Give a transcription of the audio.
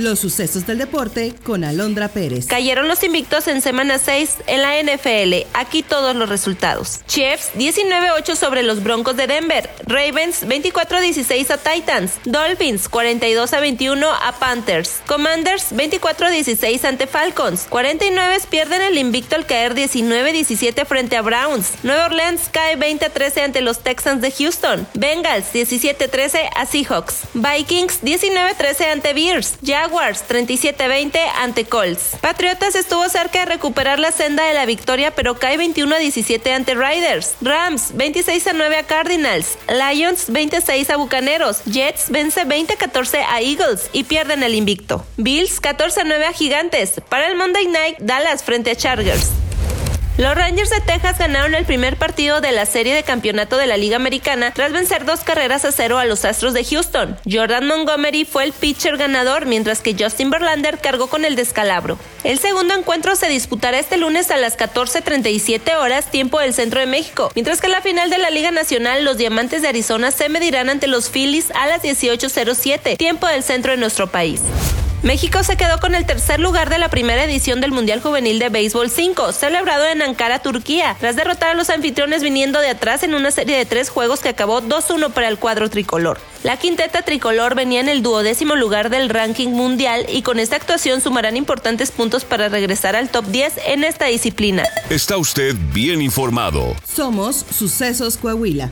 Los sucesos del deporte con Alondra Pérez. Cayeron los invictos en semana 6 en la NFL. Aquí todos los resultados. Chiefs 19-8 sobre los Broncos de Denver. Ravens 24-16 a Titans. Dolphins 42-21 a Panthers. Commanders 24-16 ante Falcons. 49 pierden el invicto al caer 19-17 frente a Browns. Nueva Orleans cae 20-13 ante los Texans de Houston. Bengals 17-13 a Seahawks. Vikings 19-13 ante Bears. Jaguars 37-20 ante Colts. Patriotas estuvo cerca de recuperar la senda de la victoria, pero cae 21 17 ante Riders. Rams 26 9 a Cardinals. Lions 26 a Bucaneros. Jets vence 20 14 a Eagles y pierden el invicto. Bills 14 9 a Gigantes. Para el Monday Night, Dallas frente a Chargers. Los Rangers de Texas ganaron el primer partido de la serie de campeonato de la Liga Americana tras vencer dos carreras a cero a los Astros de Houston. Jordan Montgomery fue el pitcher ganador, mientras que Justin Verlander cargó con el descalabro. El segundo encuentro se disputará este lunes a las 14:37 horas, tiempo del centro de México, mientras que la final de la Liga Nacional, los Diamantes de Arizona se medirán ante los Phillies a las 18:07, tiempo del centro de nuestro país. México se quedó con el tercer lugar de la primera edición del Mundial Juvenil de Béisbol 5, celebrado en Ankara, Turquía, tras derrotar a los anfitriones viniendo de atrás en una serie de tres juegos que acabó 2-1 para el cuadro tricolor. La quinteta tricolor venía en el duodécimo lugar del ranking mundial y con esta actuación sumarán importantes puntos para regresar al top 10 en esta disciplina. Está usted bien informado. Somos Sucesos Coahuila.